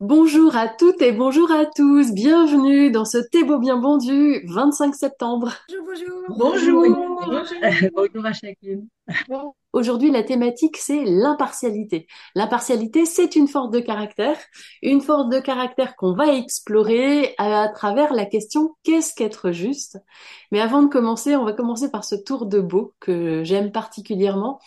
Bonjour à toutes et bonjour à tous. Bienvenue dans ce Thé beau bien bon du 25 septembre. Bonjour, bonjour. Bonjour. Bonjour, à chacune. Aujourd'hui, la thématique, c'est l'impartialité. L'impartialité, c'est une force de caractère, une force de caractère qu'on va explorer à travers la question qu'est-ce qu'être juste? Mais avant de commencer, on va commencer par ce tour de beau que j'aime particulièrement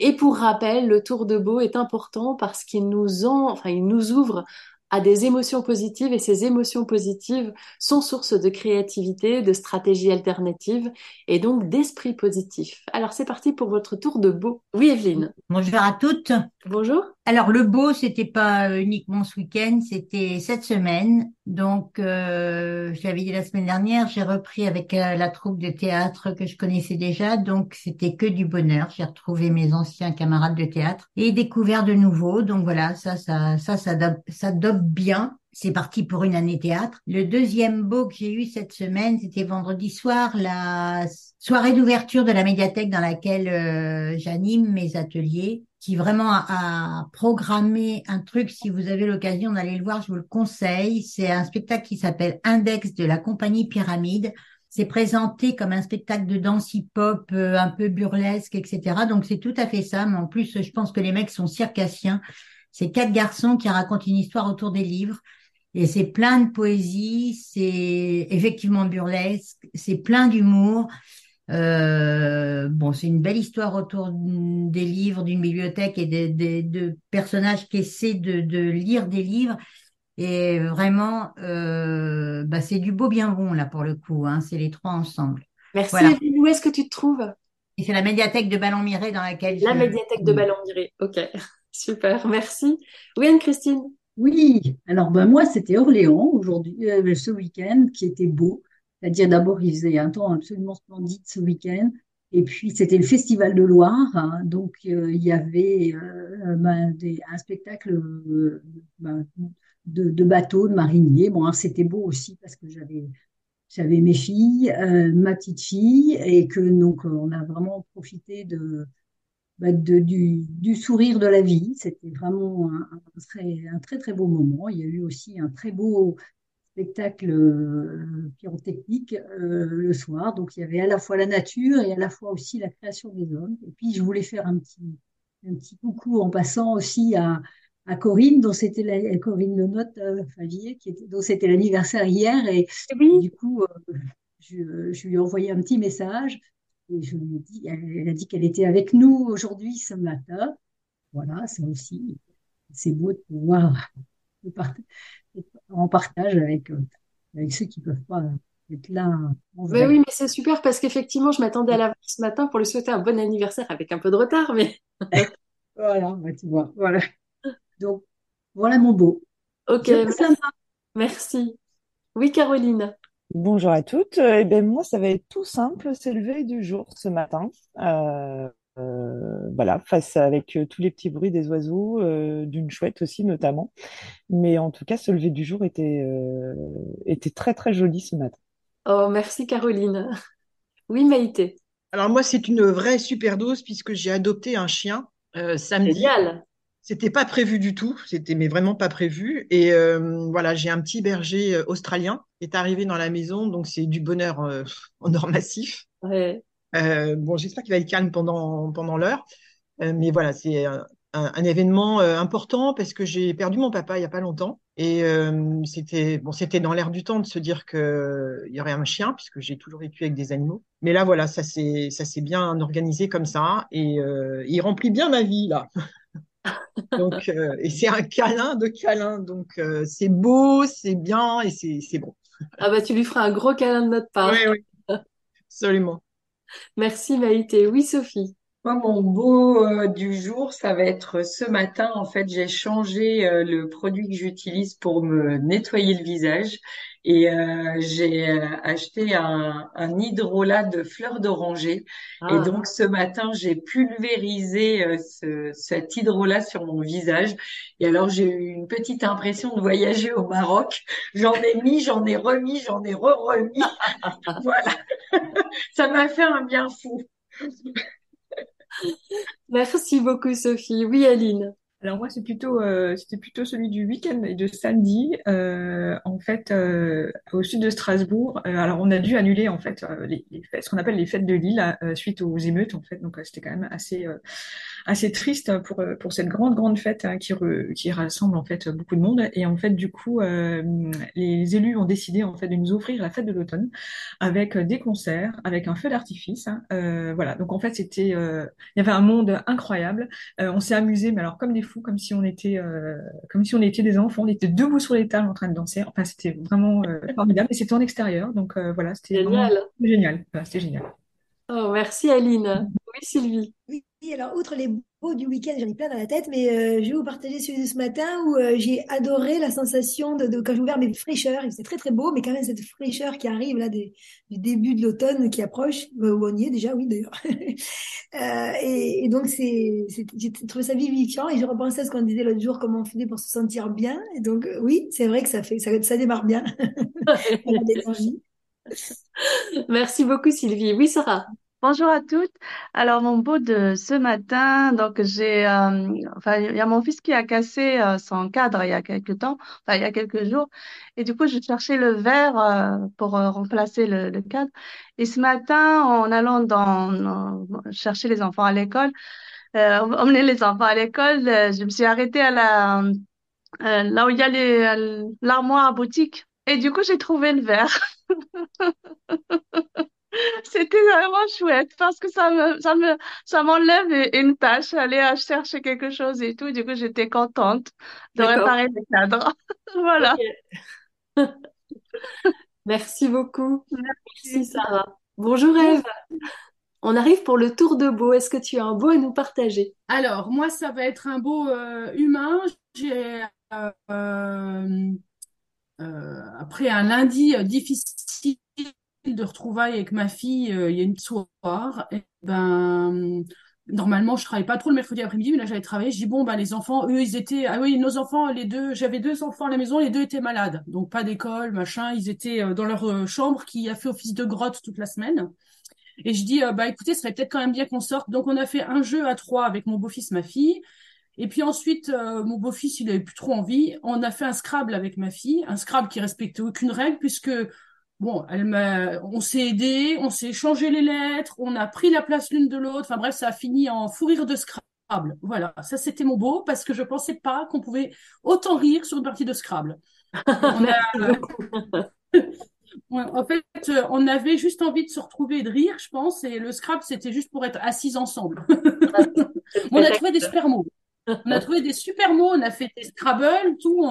et pour rappel, le tour de beau est important parce qu'il nous en, enfin, il nous ouvre à des émotions positives et ces émotions positives sont source de créativité, de stratégies alternatives et donc d'esprit positif. Alors c'est parti pour votre tour de beau. Oui Evelyne. Bonjour à toutes. Bonjour. Alors le beau, c'était pas uniquement ce week-end, c'était cette semaine. Donc euh, j'avais dit la semaine dernière, j'ai repris avec euh, la troupe de théâtre que je connaissais déjà, donc c'était que du bonheur. J'ai retrouvé mes anciens camarades de théâtre et découvert de nouveaux. Donc voilà, ça, ça, ça, ça, ça, dope bien. C'est parti pour une année théâtre. Le deuxième beau que j'ai eu cette semaine, c'était vendredi soir, la soirée d'ouverture de la médiathèque dans laquelle euh, j'anime mes ateliers qui vraiment a, programmé un truc, si vous avez l'occasion d'aller le voir, je vous le conseille. C'est un spectacle qui s'appelle Index de la compagnie Pyramide. C'est présenté comme un spectacle de danse hip-hop euh, un peu burlesque, etc. Donc c'est tout à fait ça. Mais en plus, je pense que les mecs sont circassiens. C'est quatre garçons qui racontent une histoire autour des livres. Et c'est plein de poésie, c'est effectivement burlesque, c'est plein d'humour. Euh, bon, c'est une belle histoire autour des livres, d'une bibliothèque et de, personnages qui essaient de, lire des livres. Et vraiment, euh, bah, c'est du beau bien bon là pour le coup. Hein, c'est les trois ensemble. Merci. Où est-ce que tu te trouves? Et c'est la médiathèque de Ballon-Miré dans laquelle. La médiathèque de Ballon-Miré. Ok, super. Merci. Oui, Anne-Christine? Oui. Alors ben moi, c'était Orléans aujourd'hui, euh, ce week-end, qui était beau. C'est-à-dire d'abord, il faisait un temps absolument splendide ce week-end. Et puis, c'était le Festival de Loire. Hein. donc, euh, il y avait euh, ben, un spectacle euh, ben, de, bateaux, de mariniers. Bon, c'était beau aussi parce que j'avais j'avais mes filles, ma petite fille, et que donc on a vraiment profité de, ben, du, sourire de la vie. C'était vraiment un, très, un très très beau moment. Il y a eu aussi un très beau spectacle euh, pyrotechnique euh, le soir. Donc il y avait à la fois la nature et à la fois aussi la création des hommes. Et puis je voulais faire un petit, un petit coucou en passant aussi à, à Corinne, dont c'était la, Corinne Lenotte euh, Favier, qui était, dont c'était l'anniversaire hier. Et, oui. du coup, je, je, lui ai envoyé un petit message. Et je lui ai dit, elle, a dit qu'elle était avec nous aujourd'hui ce matin. Voilà, c'est aussi, c'est beau de pouvoir en partage avec, euh, avec ceux qui peuvent pas être là. Mais oui, mais c'est super parce qu'effectivement, je m'attendais à la ce matin pour lui souhaiter un bon anniversaire avec un peu de retard, mais. voilà, bah, tu vois, voilà. Donc, voilà mon beau. Ok, merci. Oui, Caroline. Bonjour à toutes. Eh bien, moi, ça va être tout simple. C'est le veille du jour ce matin. Euh, euh, voilà, face avec euh, tous les petits bruits des oiseaux, euh, d'une chouette aussi notamment. Mais en tout cas, ce lever du jour était, était très très joli ce matin. Oh, merci Caroline. Oui, Maïté. Alors moi, c'est une vraie super dose puisque j'ai adopté un chien samedi. Génial. C'était pas prévu du tout, c'était mais vraiment pas prévu. Et voilà, j'ai un petit berger australien qui est arrivé dans la maison, donc c'est du bonheur en or massif. Ouais. Euh, bon, j'espère qu'il va être calme pendant, pendant l'heure. Euh, mais voilà, c'est un, un, événement euh, important parce que j'ai perdu mon papa il y a pas longtemps. Et c'était bon, c'était dans l'air du temps de se dire qu'il y aurait un chien, puisque j'ai toujours vécu avec des animaux. Mais là, voilà, ça s'est ça s'est bien organisé comme ça. Et il remplit bien ma vie, là. donc, et c'est un câlin de câlin. Donc, c'est beau, c'est bien et c'est bon. ah bah, tu lui feras un gros câlin de notre part. Oui, oui. Absolument. Merci Maïté. Oui, Sophie. Moi, mon beau euh, du jour, ça va être ce matin. En fait, j'ai changé euh, le produit que j'utilise pour me nettoyer le visage et euh, j'ai euh, acheté un, un hydrolat de fleurs d'oranger. Ah. Et donc ce matin, j'ai pulvérisé euh, ce, cet hydrolat sur mon visage. Et alors j'ai eu une petite impression de voyager au Maroc. J'en ai mis, j'en ai remis, j'en ai re-remis. voilà. Ça m'a fait un bien fou. Merci beaucoup, Sophie. Oui, Aline. Alors moi, c'est plutôt, euh, c'était plutôt celui du week-end et de samedi, euh, en fait, euh, au sud de Strasbourg. Euh, alors on a dû annuler en fait euh, les, les fêtes, ce qu'on appelle les fêtes de Lille euh, suite aux émeutes en fait. Donc c'était quand même assez assez triste pour pour cette grande grande fête hein, qui re, qui rassemble en fait beaucoup de monde. Et en fait du coup, les élus ont décidé en fait de nous offrir la fête de l'automne avec des concerts, avec un feu d'artifice. Hein. voilà. Donc en fait c'était, il y avait un monde incroyable. on s'est amusé, mais alors comme des fou, comme si on était, euh, comme si on était des enfants. On était debout sur les tables en train de danser. Enfin, c'était vraiment euh, formidable. Et c'était en extérieur, donc euh, voilà, c'était génial. Génial. Enfin, c'était génial. Oh, merci Aline. Oui, Sylvie. Oui, alors outre les beaux du week-end, j'en ai plein dans la tête, mais euh, je vais vous partager celui de ce matin où euh, j'ai adoré la sensation de, de quand j'ai ouvert mes fraîcheurs. C'est très très beau, mais quand même cette fraîcheur qui arrive là des, du début de l'automne qui approche, euh, où on y est déjà, oui d'ailleurs. et, et, donc c'est, j'ai trouvé ça vivifiant et je repensais à ce qu'on disait l'autre jour, comment on faisait pour se sentir bien. Et donc oui, c'est vrai que ça fait, ça, ça démarre bien. Merci beaucoup Sylvie. Oui Sarah. Bonjour à toutes. Alors mon beau de ce matin, donc j'ai, euh, enfin il y a mon fils qui a cassé euh, son cadre il y a quelques temps, enfin il y a quelques jours, et du coup je cherchais le verre euh, pour remplacer le, cadre. Et ce matin, en allant chercher les enfants à l'école, emmener les enfants à l'école, je me suis arrêtée à la là où il y a l'armoire boutique, et du coup j'ai trouvé le verre. C'était vraiment chouette parce que ça me, ça me, ça m'enlève une tâche, aller à chercher quelque chose et tout. Du coup, j'étais contente de réparer le cadre. voilà. Merci beaucoup. Merci. Sarah. Bonjour Eve. On arrive pour le tour de beau. Est-ce que tu as un beau à nous partager? Alors, moi, ça va être un beau euh, humain. J'ai euh, euh, après un lundi difficile de retrouvailles avec ma fille euh, il y a une soirée. Et ben, normalement, je travaille pas trop le mercredi après-midi, mais là, j'avais travaillé. Je dis, bon, ben, les enfants, eux, ils étaient, ah oui, nos enfants, les deux, j'avais deux enfants à la maison, les deux étaient malades. Donc, pas d'école, machin. Ils étaient euh, dans leur euh, chambre qui a fait office de grotte toute la semaine. Et je dis, bah, écoutez, ce serait peut-être quand même bien qu'on sorte. Donc, on a fait un jeu à trois avec mon beau-fils, ma fille. Et puis ensuite, mon beau-fils, il avait plus trop envie. On a fait un Scrabble avec ma fille, un Scrabble qui respectait aucune règle puisque Bon, elle m'a, on s'est aidé, on s'est échangé les lettres, on a pris la place l'une de l'autre. Enfin bref, ça a fini en fou rire de Scrabble. Voilà, ça c'était mon beau parce que je pensais pas qu'on pouvait autant rire sur une partie de Scrabble. On a... en fait, on avait juste envie de se retrouver et de rire, je pense, et le Scrabble c'était juste pour être assis ensemble. on a trouvé des super mots. On a trouvé des super mots, on a fait des Scrabble, tout.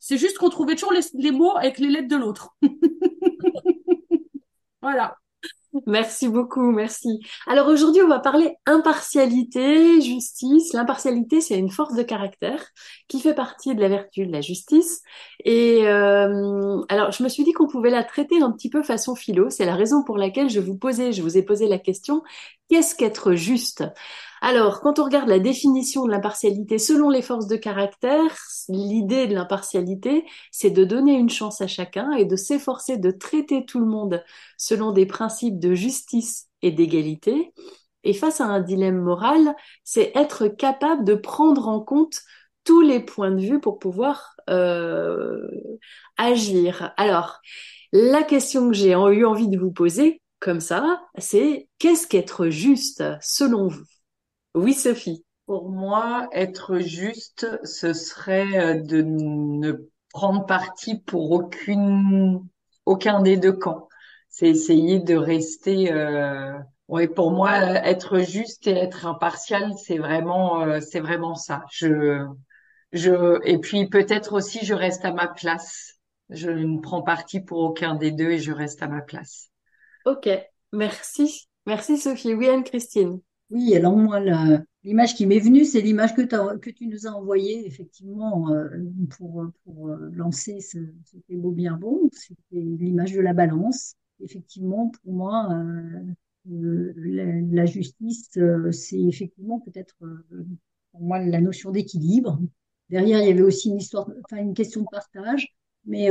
C'est juste qu'on trouvait toujours les, les mots avec les lettres de l'autre. Voilà. Merci beaucoup, merci. Alors aujourd'hui, on va parler impartialité, justice. L'impartialité, c'est une force de caractère qui fait partie de la vertu de la justice. Et euh, alors, je me suis dit qu'on pouvait la traiter un petit peu façon philo. C'est la raison pour laquelle je vous posais, je vous ai posé la question qu'est-ce qu'être juste? Alors, quand on regarde la définition de l'impartialité selon les forces de caractère, l'idée de l'impartialité, c'est de donner une chance à chacun et de s'efforcer de traiter tout le monde selon des principes de justice et d'égalité. Et face à un dilemme moral, c'est être capable de prendre en compte tous les points de vue pour pouvoir euh, agir. Alors, la question que j'ai eu envie de vous poser, comme ça, c'est qu'est-ce qu'être juste selon vous? Oui, Sophie. Pour moi, être juste, ce serait euh, de ne prendre parti pour aucune, aucun des deux camps. C'est essayer de rester. Euh... Oui, pour moi, être juste et être impartial, c'est vraiment, euh, c'est vraiment ça. Je, je, et puis peut-être aussi, je reste à ma place. Je ne prends parti pour aucun des deux et je reste à ma place. Ok, merci, merci Sophie. Oui, Anne-Christine. Oui, alors moi, l'image qui m'est venue, c'est l'image que, tu nous as envoyée, effectivement, euh, pour, euh, lancer ce, ce beau bien bon. C'était l'image de la balance. Effectivement, pour moi, euh, la, justice, c'est effectivement peut-être, pour moi, la notion d'équilibre. Derrière, il y avait aussi une histoire, enfin, une question de partage, mais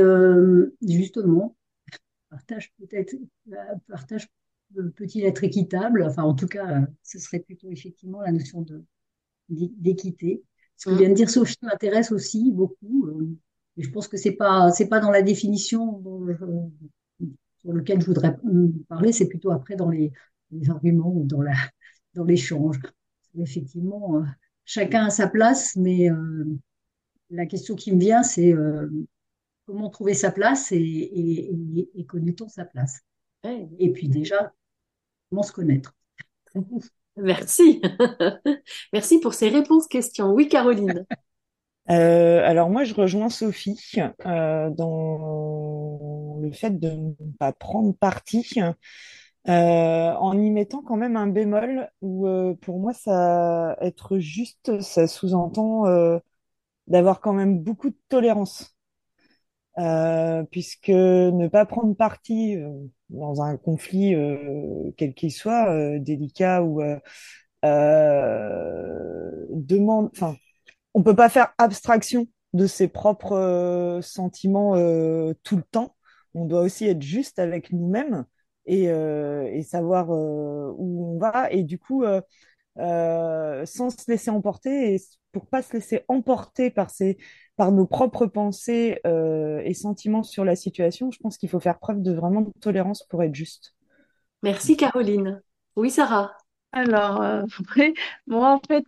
justement, partage peut-être, partage peut-il être équitable? Enfin, en tout cas, ce serait plutôt effectivement la notion d'équité. Ce que mm. vient de dire Sophie m'intéresse aussi beaucoup. Euh, et je pense que c'est pas c'est pas dans la définition sur lequel je voudrais parler, c'est plutôt après dans les, arguments ou dans la dans l'échange. Effectivement, euh, chacun a sa place, mais euh, la question qui me vient, c'est comment trouver sa place et, et, et connaît-on sa place? Et puis déjà, comment se connaître. Merci. Merci pour ces réponses questions. Oui, Caroline. Euh, alors moi, je rejoins Sophie euh, dans le fait de ne pas prendre parti, euh, en y mettant quand même un bémol où pour moi, ça être juste, ça sous-entend d'avoir quand même beaucoup de tolérance. Euh, puisque ne pas prendre parti euh, dans un conflit euh, quel qu'il soit, délicat ou demande, enfin, on peut pas faire abstraction de ses propres sentiments tout le temps. On doit aussi être juste avec nous-mêmes et, savoir où on va. Et du coup, sans se laisser emporter et pour pas se laisser emporter par ces par nos propres pensées euh, et sentiments sur la situation, je pense qu'il faut faire preuve de vraiment de tolérance pour être juste. Merci Caroline. Oui Sarah. Alors, euh, moi en fait,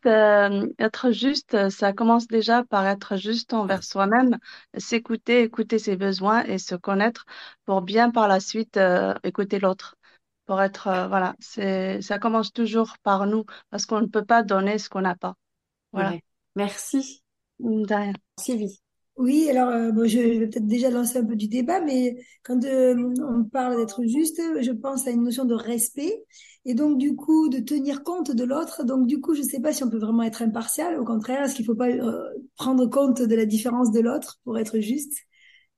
être juste, ça commence déjà par être juste envers soi-même, s'écouter, écouter ses besoins et se connaître pour bien par la suite écouter l'autre pour être, euh, voilà, c'est, ça commence toujours par nous parce qu'on ne peut pas donner ce qu'on n'a pas. Voilà. Merci. Sylvie. Oui, alors euh, bon, je vais peut-être déjà lancer un peu du débat, mais quand euh, on parle d'être juste, je pense à une notion de respect et donc du coup de tenir compte de l'autre. Donc du coup, je ne sais pas si on peut vraiment être impartial. Au contraire, est-ce qu'il ne faut pas prendre compte de la différence de l'autre pour être juste?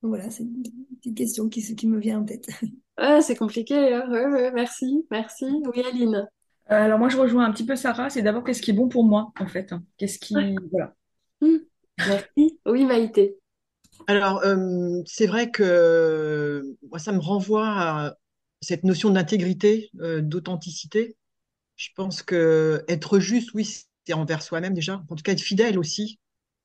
Donc voilà, c'est une petite question qui, qui me vient en tête. c'est compliqué. Hein. merci, merci. Oui, Aline. Euh, alors moi, je rejoins un petit peu Sarah. C'est d'abord qu'est-ce qui est bon pour moi, en fait. Hein. Qu'est-ce qui, voilà. Mmh. Merci. Oui, Maïté. Alors, euh, c'est vrai que moi, ça me renvoie à cette notion d'intégrité, euh, d'authenticité. Je pense que être juste, oui, c'est envers soi-même déjà. En tout cas, être fidèle aussi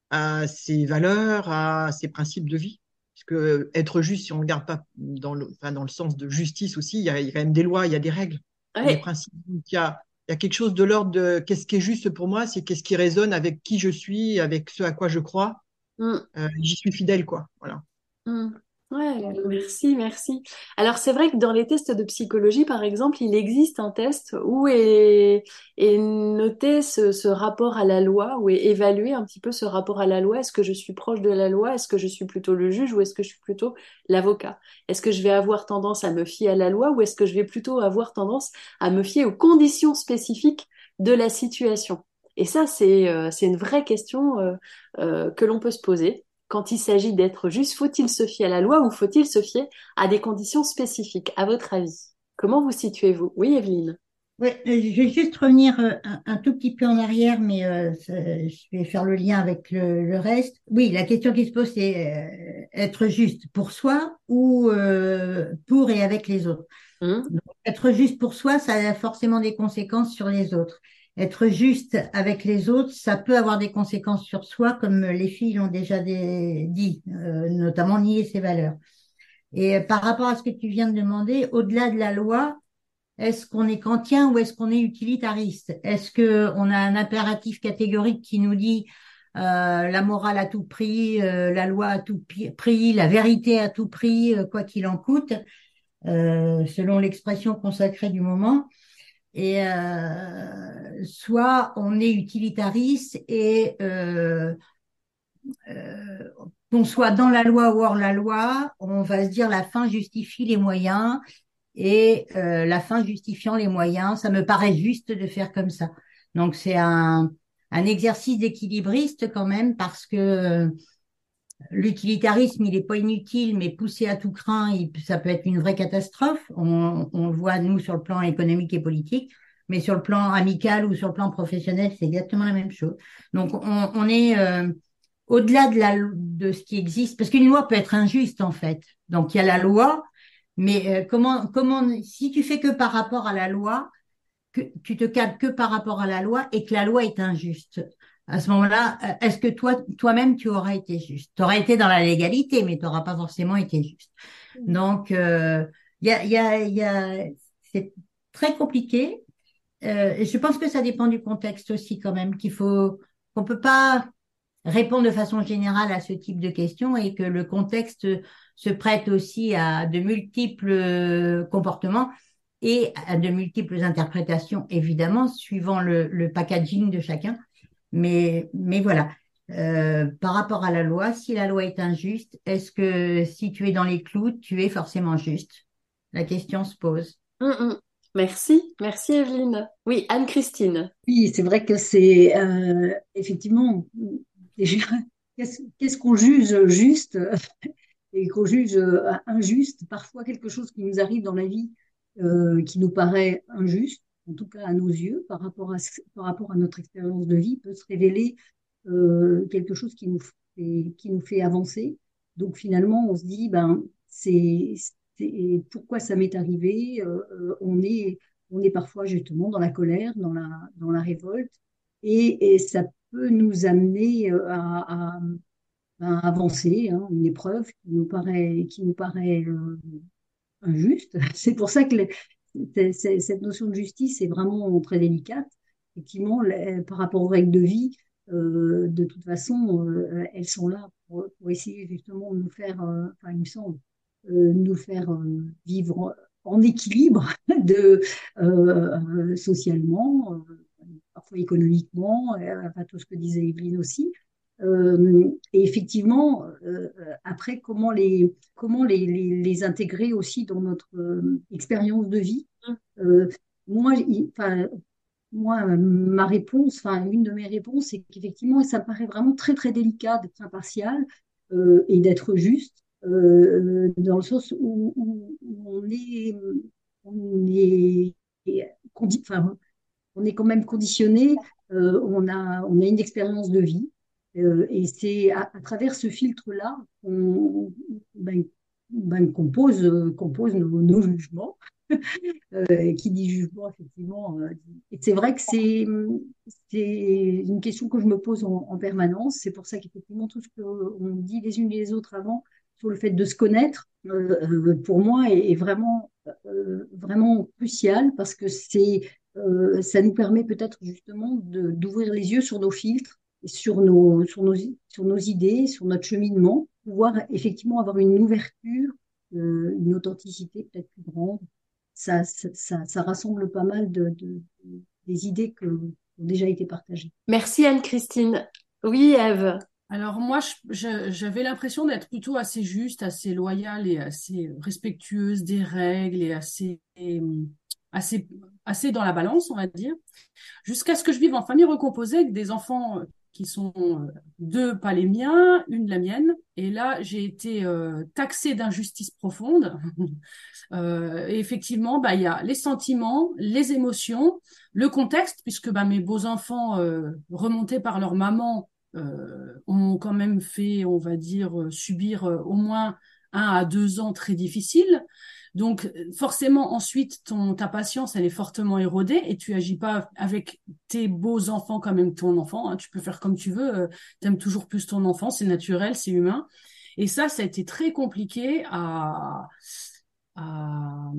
à ses valeurs, à ses principes de vie que être juste, si on ne regarde pas dans le, enfin, dans le sens de justice aussi, il y, a, quand même des lois, il y a des règles, des principes. Il y a, il y a quelque chose de l'ordre de qu'est-ce qui est juste pour moi, c'est qu'est-ce qui résonne avec qui je suis, avec ce à quoi je crois. Mm. Euh, j'y suis fidèle, quoi. Voilà. Mm. Ouais, merci, merci. Alors c'est vrai que dans les tests de psychologie, par exemple, il existe un test où est, noté ce, rapport à la loi, où est évalué un petit peu ce rapport à la loi. Est-ce que je suis proche de la loi? Est-ce que je suis plutôt le juge ou est-ce que je suis plutôt l'avocat? Est-ce que je vais avoir tendance à me fier à la loi ou est-ce que je vais plutôt avoir tendance à me fier aux conditions spécifiques de la situation? Et ça, c'est euh, une vraie question euh, euh, que l'on peut se poser quand il s'agit d'être juste, faut-il se fier à la loi ou faut-il se fier à des conditions spécifiques, à votre avis Comment vous situez-vous? Oui, Evelyne Oui, euh, je vais juste revenir euh, un, tout petit peu en arrière, mais euh, je vais faire le lien avec le, reste. Oui, la question qui se pose, c'est être juste pour soi ou pour et avec les autres. Hum. être juste pour soi, ça a forcément des conséquences sur les autres être juste avec les autres, ça peut avoir des conséquences sur soi, comme les filles l'ont déjà dit, euh, notamment nier ses valeurs. Et par rapport à ce que tu viens de demander, au-delà de la loi, est-ce qu'on est kantien ou est-ce qu'on est utilitariste? Est-ce que on a un impératif catégorique qui nous dit euh, la morale à tout prix, euh, la loi à tout prix, la vérité à tout prix, quoi qu'il en coûte, selon l'expression consacrée du moment et euh, soit on est utilitariste et euh, euh, qu'on soit dans la loi ou hors la loi, on va se dire la fin justifie les moyens et euh, la fin justifiant les moyens. Ça me paraît juste de faire comme ça. Donc c'est un, exercice d'équilibriste quand même parce que l'utilitarisme, il est pas inutile, mais poussé à tout craint, ça peut être une vraie catastrophe. On, le voit, nous, sur le plan économique et politique, mais sur le plan amical ou sur le plan professionnel, c'est exactement la même chose. Donc, on, on est euh, au-delà de, la, de ce qui existe, parce qu'une loi peut être injuste, en fait. Donc, il y a la loi, mais euh, comment, comment, si tu fais que par rapport à la loi, que tu te cadres que par rapport à la loi et que la loi est injuste, à ce moment-là, euh, est-ce que toi, toi-même, tu auras été juste? Tu auras été dans la légalité, mais tu n'auras pas forcément été juste. Mm. Donc, il euh, y a, y a, y a, c'est très compliqué. Euh, je pense que ça dépend du contexte aussi quand même, qu'il faut, qu'on peut pas répondre de façon générale à ce type de questions et que le contexte se prête aussi à de multiples comportements et à de multiples interprétations, évidemment, suivant le, le packaging de chacun. Mais, mais voilà. Euh, par rapport à la loi, si la loi est injuste, est-ce que si tu es dans les clous, tu es forcément juste? La question se pose. Hum, hum. Merci, merci Evelyne. Oui, Anne-Christine. Oui, c'est vrai que c'est euh, effectivement, qu'est-ce qu'on juge juste et qu'on juge euh, injuste, parfois quelque chose qui nous arrive dans la vie qui nous paraît injuste, en tout cas à nos yeux, par rapport à, par rapport à notre expérience de vie, peut se révéler euh, quelque chose qui nous, fait, qui nous fait avancer. Donc finalement, on se dit, ben, c'est pourquoi ça m'est arrivé. Euh, euh, on, est, on est parfois justement dans la colère, dans la, dans la révolte, et, ça peut nous amener à, à, avancer, hein, une épreuve qui nous paraît, qui nous paraît injuste. C'est pour ça que cette notion de justice est vraiment très délicate. Effectivement, par rapport aux règles de vie, euh, de toute façon, euh, elles sont là pour, essayer justement de nous faire, euh, enfin, il me semble, nous faire vivre en équilibre de socialement, parfois économiquement, enfin tout ce que disait Evelyne aussi. Euh, et effectivement, euh, après, comment les comment les, les, les, intégrer aussi dans notre euh, expérience de vie mmh. Moi, enfin, moi, ma réponse, enfin, une de mes réponses, c'est qu'effectivement, ça me paraît vraiment très très délicat d'être impartial et d'être juste, dans le sens où, où, on est on est on est quand même conditionné, on a on a une expérience de vie. Euh, et c'est à, travers ce filtre-là qu'on ben, ben, pose, nos, jugements. euh, qui dit jugement, effectivement. Euh, c'est vrai que c'est une question que je me pose en, permanence. C'est pour ça qu'effectivement, tout ce qu'on dit les unes et les autres avant sur le fait de se connaître, pour moi, est, est vraiment, vraiment crucial parce que ça nous permet peut-être justement d'ouvrir les yeux sur nos filtres sur nos, sur nos, sur nos idées, sur notre cheminement, pouvoir effectivement avoir une ouverture, euh, une authenticité peut-être plus grande. Ça, ça, ça, rassemble pas mal de, de, des idées qui ont déjà été partagées. Merci Anne-Christine. Oui, Eve. Alors moi, j'avais l'impression d'être plutôt assez juste, assez loyale et assez respectueuse des règles et assez assez assez dans la balance, on va dire, jusqu'à ce que je vive en famille recomposée avec des enfants qui sont euh, deux pas les miens, une la mienne. Et là, j'ai été euh, taxée d'injustice profonde. euh, effectivement, bah il y a les sentiments, les émotions, le contexte, puisque bah, mes beaux enfants remontés par leur maman ont quand même fait, on va dire, subir au moins un à deux ans très difficiles. Donc forcément ensuite ton ta patience elle est fortement érodée et tu agis pas avec tes beaux enfants comme même ton enfant. Hein. Tu peux faire comme tu veux. Euh, tu aimes toujours plus ton enfant, c'est naturel, c'est humain. Et ça, ça a été très compliqué à à,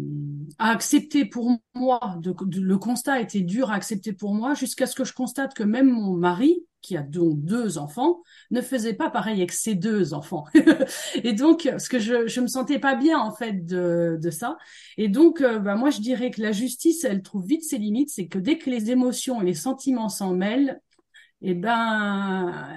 accepter pour moi. Le constat été dur à accepter pour moi jusqu'à ce que je constate que même mon mari, qui a donc deux enfants, ne faisait pas pareil avec ses deux enfants. et donc, parce que je je me sentais pas bien en fait de de ça. Et donc, euh, bah, moi je dirais que la justice, elle trouve vite ses limites. C'est que dès que les émotions et les sentiments s'en mêlent, eh ben,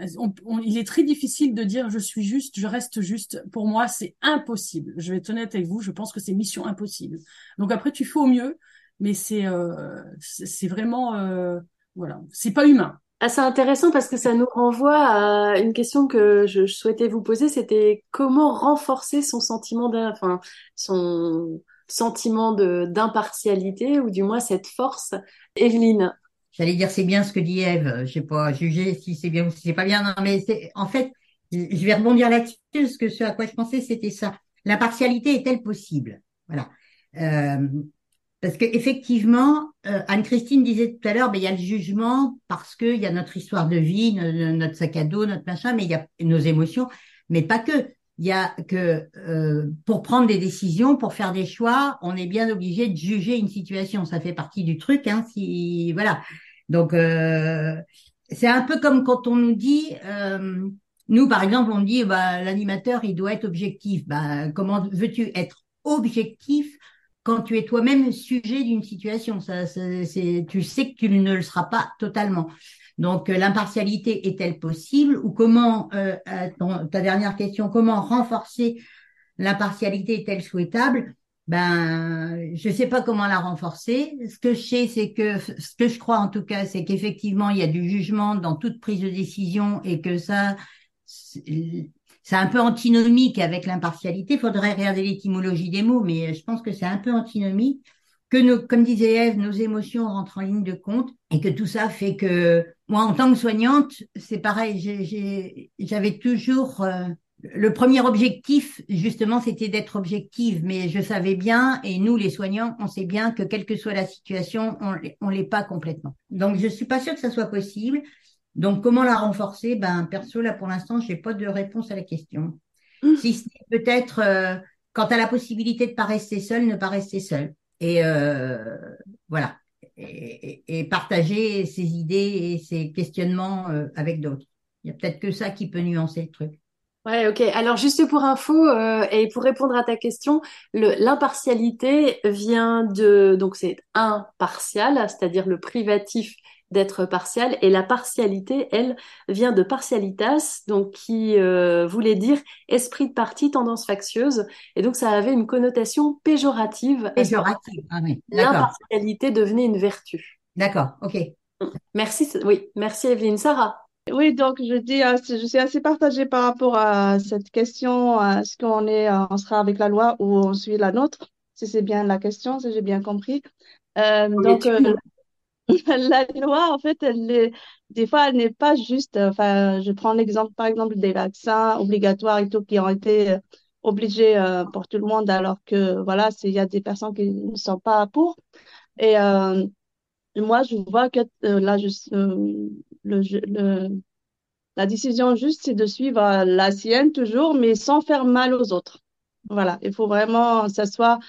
il est très difficile de dire je suis juste, je reste juste. Pour moi, c'est impossible. Je vais être honnête avec vous, je pense que c'est mission impossible. Donc après, tu fais au mieux, mais c'est euh, c'est vraiment euh, voilà, c'est pas humain. Ah, c'est intéressant parce que ça nous renvoie à une question que je, souhaitais vous poser, c'était comment renforcer son sentiment enfin, son sentiment de d'impartialité ou du moins cette force. Evelyne? J'allais dire c'est bien ce que dit Eve. Je sais pas juger si c'est bien ou si c'est pas bien. Non, mais en fait, je vais rebondir là-dessus parce que ce à quoi je pensais c'était ça. L'impartialité est-elle possible? Voilà. Euh, parce que effectivement, euh, Anne-Christine disait tout à l'heure, ben, il y a le jugement parce qu'il y a notre histoire de vie, notre, sac à dos, notre machin, mais il y a nos émotions, mais pas que. Il y a que euh, pour prendre des décisions, pour faire des choix, on est bien obligé de juger une situation. Ça fait partie du truc, hein. Si voilà. Donc euh, c'est un peu comme quand on nous dit, nous par exemple, on dit, bah, l'animateur il doit être objectif. Bah, comment veux-tu être objectif quand tu es toi-même sujet d'une situation? Ça, c'est, tu sais que tu ne le seras pas totalement. Donc, euh, l'impartialité est-elle possible ou comment, euh, ta dernière question, comment renforcer l'impartialité est-elle souhaitable? Ben, je sais pas comment la renforcer. Ce que je sais, c'est que, ce que je crois en tout cas, c'est qu'effectivement, il y a du jugement dans toute prise de décision et que ça, c'est un peu antinomique avec l'impartialité. Il faudrait regarder l'étymologie des mots, mais je pense que c'est un peu antinomique. Que nos, comme disait Eve, nos émotions rentrent en ligne de compte et que tout ça fait que moi, en tant que soignante, c'est pareil. J'avais toujours euh, le premier objectif, justement, c'était d'être objective, mais je savais bien, et nous, les soignants, on sait bien que quelle que soit la situation, on, on l'est pas complètement. Donc, je suis pas sûre que ça soit possible. Donc, comment la renforcer? Ben, perso, là, pour l'instant, j'ai pas de réponse à la question. Mmh. Si c'est peut-être, euh, quand tu as la possibilité de pas rester seul, ne pas rester seul. Et euh, voilà. Et, partager ses idées et ses questionnements euh, avec d'autres. Il y a peut-être que ça qui peut nuancer le truc. Ouais, ok. Alors juste pour info et pour répondre à ta question, l'impartialité vient de donc c'est impartial, c'est-à-dire le privatif d'être partial et la partialité, elle, vient de partialitas, donc qui euh, voulait dire esprit de parti, tendance factieuse, et donc ça avait une connotation péjorative. Péjorative, ah oui. L'impartialité devenait une vertu. D'accord, ok. Merci, oui, merci Evelyne. Sarah. Oui, donc je dis, euh, je suis assez partagée par rapport à cette question, est-ce qu'on est, euh, on sera avec la loi ou on suit la nôtre, si c'est bien la question, si j'ai bien compris. donc, la loi, en fait, elle est, des fois, elle n'est pas juste. Enfin, je prends l'exemple, par exemple, des vaccins obligatoires et tout qui ont été euh, obligés euh, pour tout le monde, alors que voilà, il y a des personnes qui ne sont pas pour. Et euh, moi, je vois que là, la décision juste, c'est de suivre la sienne toujours, mais sans faire mal aux autres. Voilà, il faut vraiment s'asseoir,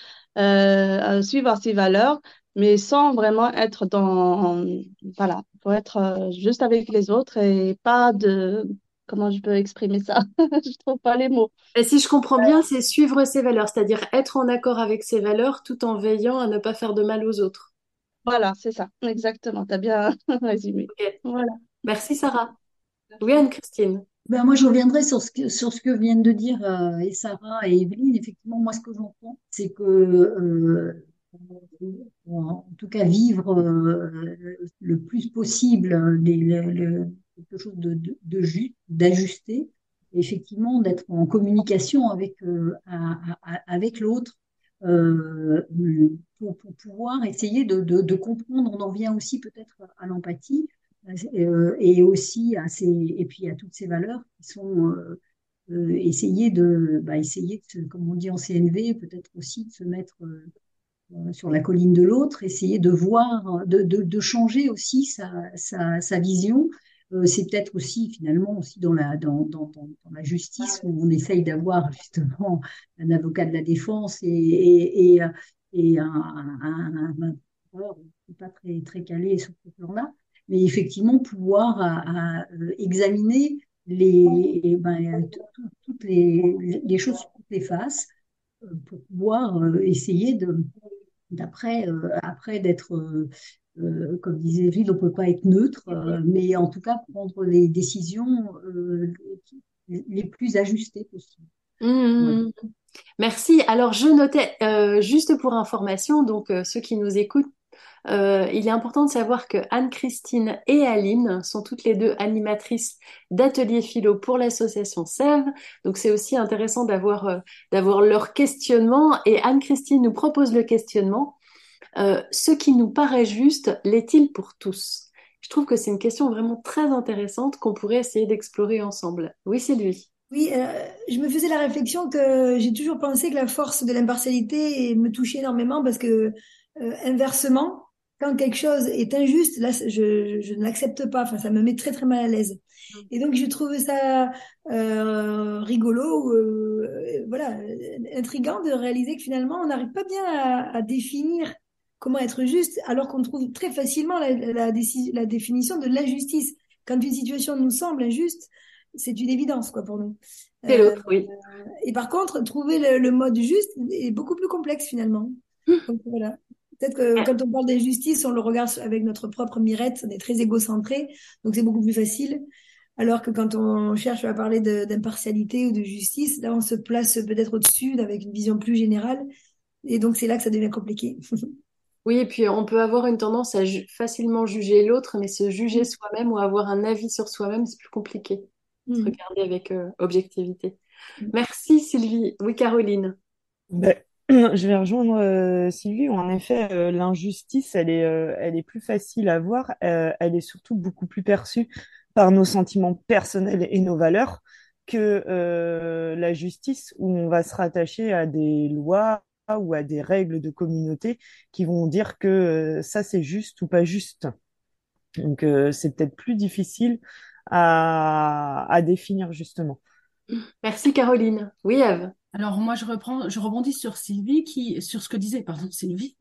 suivre ses valeurs, mais sans vraiment être dans, voilà, faut être euh, juste avec les autres et pas de, comment je peux exprimer ça? Je trouve pas les mots. Et si je comprends bien, c'est suivre ses valeurs, c'est-à-dire être en accord avec ses valeurs tout en veillant à ne pas faire de mal aux autres. Voilà, c'est ça, exactement. Tu as bien résumé. Voilà. Merci Sarah. Oui, Anne-Christine. Ben moi, je reviendrai sur ce que, sur ce que viennent de dire euh, et Sarah et Evelyne. Effectivement, moi, ce que j'entends, c'est que euh, en tout cas vivre euh, le plus possible quelque chose de, de, d'ajusté, effectivement d'être en communication avec, euh, avec l'autre euh, pour, pouvoir essayer de, de, comprendre. On en vient aussi peut-être à l'empathie et aussi à ces, et puis à toutes ces valeurs qui sont essayer de bah, essayer de, comme on dit en CNV, peut-être aussi de se mettre euh, sur la colline de l'autre, essayer de voir, de, de, changer aussi sa, sa, vision. Euh, c'est peut-être aussi finalement aussi dans la, dans, dans, dans, la justice où on essaye d'avoir justement un avocat de la défense et, et, et, et un, un, un, pas très, très calé sur ce plan-là, mais effectivement pouvoir euh, examiner les, ben, toutes les, les choses sur toutes les faces pour pouvoir essayer de, d'après euh, après d'être euh, euh, comme disait Gilles, on ne peut pas être neutre, mais en tout cas prendre les décisions les plus ajustées possibles. Mmh. Merci. Alors, je notais, euh, juste pour information, donc euh, ceux qui nous écoutent, euh, il est important de savoir que Anne-Christine et Aline sont toutes les deux animatrices d'ateliers philo pour l'association Sève. Donc, c'est aussi intéressant d'avoir euh, d'avoir leur questionnement. Et Anne-Christine nous propose le questionnement. Euh, ce qui nous paraît juste, l'est-il pour tous? Je trouve que c'est une question vraiment très intéressante qu'on pourrait essayer d'explorer ensemble. Oui, Sylvie? Oui, euh, je me faisais la réflexion que j'ai toujours pensé que la force de l'impartialité me touchait énormément parce que inversement, quand quelque chose est injuste, là, je, je ne l'accepte pas. Enfin, ça me met très très mal à l'aise. Et donc, je trouve ça euh, rigolo, euh, voilà, intrigant de réaliser que finalement, on n'arrive pas bien à, à, définir comment être juste, alors qu'on trouve très facilement la, la, la définition de l'injustice. Quand une situation nous semble injuste, c'est une évidence quoi pour nous. C'est euh, l'autre, oui. Et par contre, trouver le, le, mode juste est beaucoup plus complexe finalement. Mmh. Donc voilà. Peut-être que quand on parle d'injustice, on le regarde avec notre propre mirette, on est très égocentré, donc c'est beaucoup plus facile. Alors que quand on cherche à parler d'impartialité ou de justice, là on se place peut-être au-dessus avec une vision plus générale, et donc c'est là que ça devient compliqué. Oui, et puis on peut avoir une tendance à ju facilement juger l'autre, mais se juger soi-même ou avoir un avis sur soi-même, c'est plus compliqué. Mmh. Regarder avec euh, objectivité. Mmh. Merci Sylvie. Oui, Caroline. Ben, je vais rejoindre euh, Sylvie. En effet, euh, l'injustice, elle est, euh, elle est plus facile à voir. elle est surtout beaucoup plus perçue par nos sentiments personnels et nos valeurs que la justice, où on va se rattacher à des lois ou à des règles de communauté qui vont dire que ça c'est juste ou pas juste. Donc c'est peut-être plus difficile à, à définir justement. Merci Caroline. Oui, Eve. Alors moi je reprends, je rebondis sur Sylvie qui, sur ce que disait, pardon Sylvie,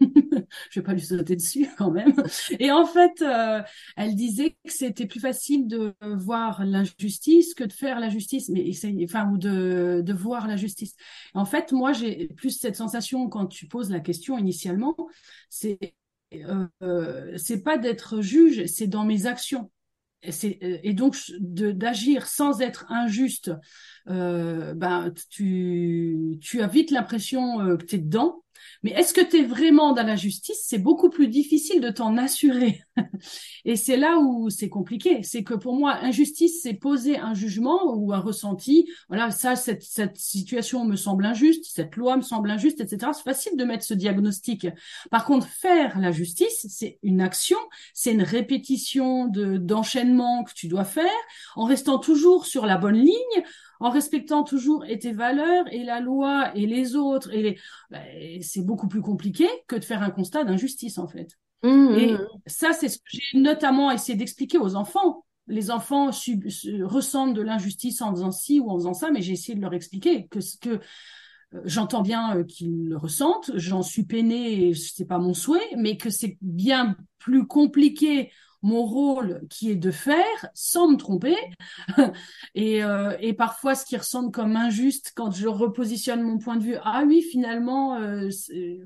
je vais pas lui sauter dessus quand même. Et en fait, euh, elle disait que c'était plus facile de voir l'injustice que de faire la justice, mais enfin ou de de voir la justice. En fait, moi j'ai plus cette sensation quand tu poses la question initialement, c'est euh, euh c'est pas d'être juge, c'est dans mes actions. Euh, et donc d'agir sans être injuste, euh, ben tu, tu as vite l'impression euh, que tu es dedans mais est-ce que tu es vraiment dans la justice? C'est beaucoup plus difficile de t'en assurer. Et c'est là où c'est compliqué. C'est que pour moi, injustice, c'est poser un jugement ou un ressenti. Voilà, ça, cette, cette situation me semble injuste, cette loi me semble injuste, etc. C'est facile de mettre ce diagnostic. Par contre, faire la justice, c'est une action, c'est une répétition de d'enchaînement que tu dois faire en restant toujours sur la bonne ligne en respectant toujours et tes valeurs et la loi et les autres et. Ben, c'est beaucoup plus compliqué que de faire un constat d'injustice en fait. Mmh, et mmh. ça, c'est ce que j'ai notamment essayé d'expliquer aux enfants. Les enfants sub ressentent de l'injustice en faisant ci ou en faisant ça, mais j'ai essayé de leur expliquer que ce que euh, j'entends bien euh, qu'ils le ressentent, j'en suis peinée, c'est pas mon souhait, mais que c'est bien plus compliqué mon rôle qui est de faire sans me tromper. Et, euh, et parfois ce qui ressemble comme injuste quand je repositionne mon point de vue. Ah oui finalement euh,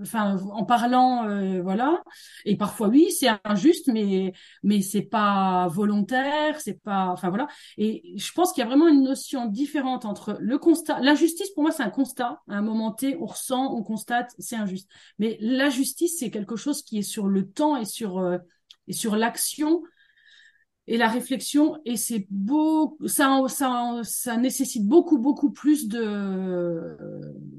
enfin en parlant euh, voilà. Et parfois oui c'est injuste mais mais c'est pas volontaire c'est pas enfin voilà. Et je pense qu'il y a vraiment une notion différente entre le constat l'injustice pour moi c'est un constat. À un moment T on ressent on constate c'est injuste. Mais la justice c'est quelque chose qui est sur le temps et sur euh, et sur l'action et la réflexion et c'est beau ça, ça ça nécessite beaucoup beaucoup plus de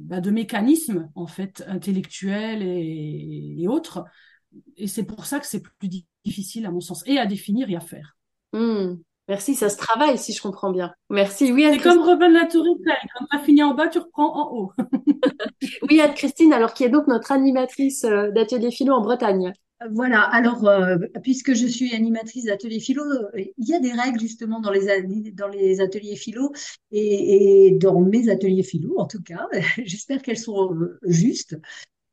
bah, de mécanismes en fait intellectuels et, et autres et c'est pour ça que c'est plus difficile à mon sens et à définir et à faire mmh. Merci, ça se travaille si je comprends bien. Merci. Oui, C'est comme Robin la Tour Eiffel. Quand tu as fini en bas, tu reprends en haut. oui, Anne-Christine, alors qui est donc notre animatrice euh, d'atelier philo en Bretagne. Voilà, alors euh, puisque je suis animatrice d'atelier philo, euh, il y a des règles justement dans les, dans les ateliers philo et, et dans mes ateliers philo en tout cas, j'espère qu'elles sont euh, justes.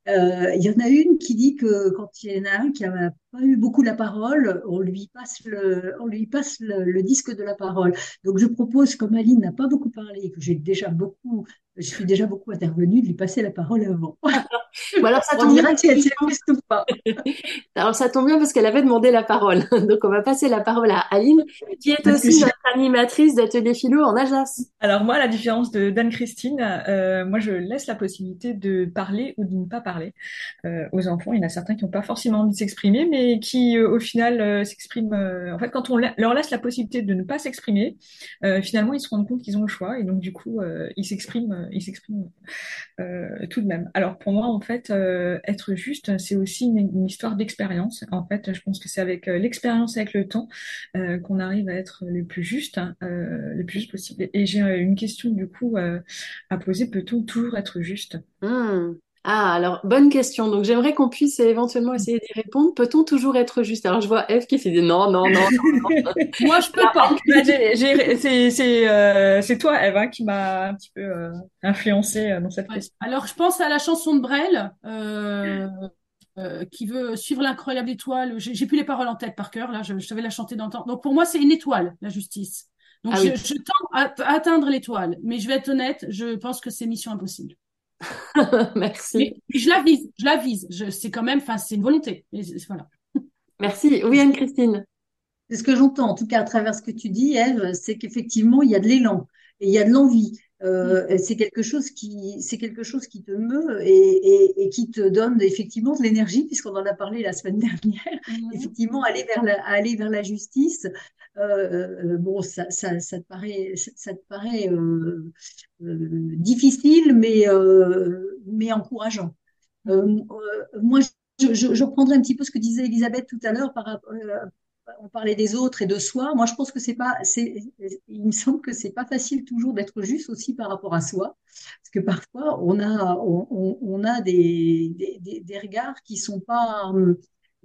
Euh, il y en a une qui dit que quand il y en a un qui a pas eu beaucoup la parole, on lui passe le, on lui passe le, disque de la parole. Donc je propose, comme Aline n'a pas beaucoup parlé, que j'ai déjà beaucoup, je suis déjà beaucoup intervenue, de lui passer la parole avant. Bon, alors ça tombe bien. Si elle ou pas. alors ça tombe bien parce qu'elle avait demandé la parole. Donc on va passer la parole à Aline, qui est aussi notre animatrice d'atelier philo en Alsace. Alors moi, à la différence de d'Anne-Christine, euh, moi je laisse la possibilité de parler ou de ne pas parler euh, aux enfants. Il y en a certains qui n'ont pas forcément envie de s'exprimer, mais qui euh, au final euh, s'expriment. Euh, en fait, quand on leur laisse la possibilité de ne pas s'exprimer, finalement ils se rendent compte qu'ils ont le choix et donc du coup ils s'expriment, ils s'expriment tout de même. Alors pour moi, en fait, être juste, c'est aussi une, histoire d'expérience. En fait, je pense que c'est avec l'expérience, avec le temps, qu'on arrive à être le plus juste, le plus juste possible. Et j'ai une question du coup à poser. Peut-on toujours être juste? Mmh. Ah, alors, bonne question. Donc, j'aimerais qu'on puisse éventuellement essayer d'y répondre. Peut-on toujours être juste? Alors, je vois Eve qui s'est dit non, non, non, non, Moi, je peux pas. c'est, c'est toi, Eve, hein, qui m'a un petit peu euh, influencée euh, dans cette question. Alors, je pense à la chanson de Brel, euh, euh, qui veut suivre l'incroyable étoile. J'ai plus les paroles en tête par cœur, là, je, je savais la chanter dans le temps. Donc, pour moi, c'est une étoile, la justice. Donc, ah je, je tends à, à atteindre l'étoile. Mais je vais être honnête, je pense que c'est mission impossible. Merci. Mais je la vise, je la vise. C'est quand même, enfin, c'est une volonté. voilà. Merci. Oui, Anne-Christine. C'est ce que j'entends, en tout cas à travers ce que tu dis, Eve, c'est qu'effectivement, il y a de l'élan et il y a de l'envie. Euh, mm. c'est quelque chose qui c'est quelque chose qui te meut et, et, et qui te donne effectivement de l'énergie puisqu'on en a parlé la semaine dernière mm. effectivement aller vers la aller vers la justice euh, euh, bon ça, ça, ça te paraît ça te paraît euh, difficile mais mais encourageant moi je, je, je, reprendrai un petit peu ce que disait Elisabeth tout à l'heure par rapport on parlait des autres et de soi. Moi, je pense que c'est pas, il me semble que c'est pas facile toujours d'être juste aussi par rapport à soi, parce que parfois on a, on, a des, des, regards qui sont pas,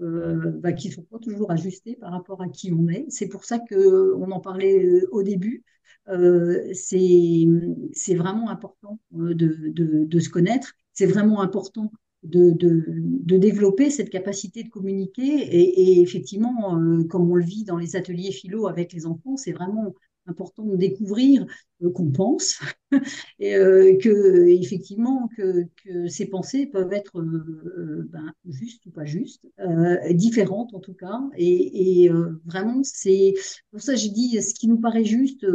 euh, bah, sont pas toujours ajustés par rapport à qui on est. C'est pour ça que on en parlait euh, au début. Euh, c'est, c'est vraiment important de, de se connaître. C'est vraiment important de, de, de, développer cette capacité de communiquer. Et, et effectivement, euh, comme on le vit dans les ateliers philo avec les enfants, c'est vraiment important de découvrir euh, qu'on pense et euh, que effectivement que, que, ces pensées peuvent être euh, ben, justes ou pas justes, différentes en tout cas. Et, vraiment, c'est pour ça que j'ai dit ce qui nous paraît juste.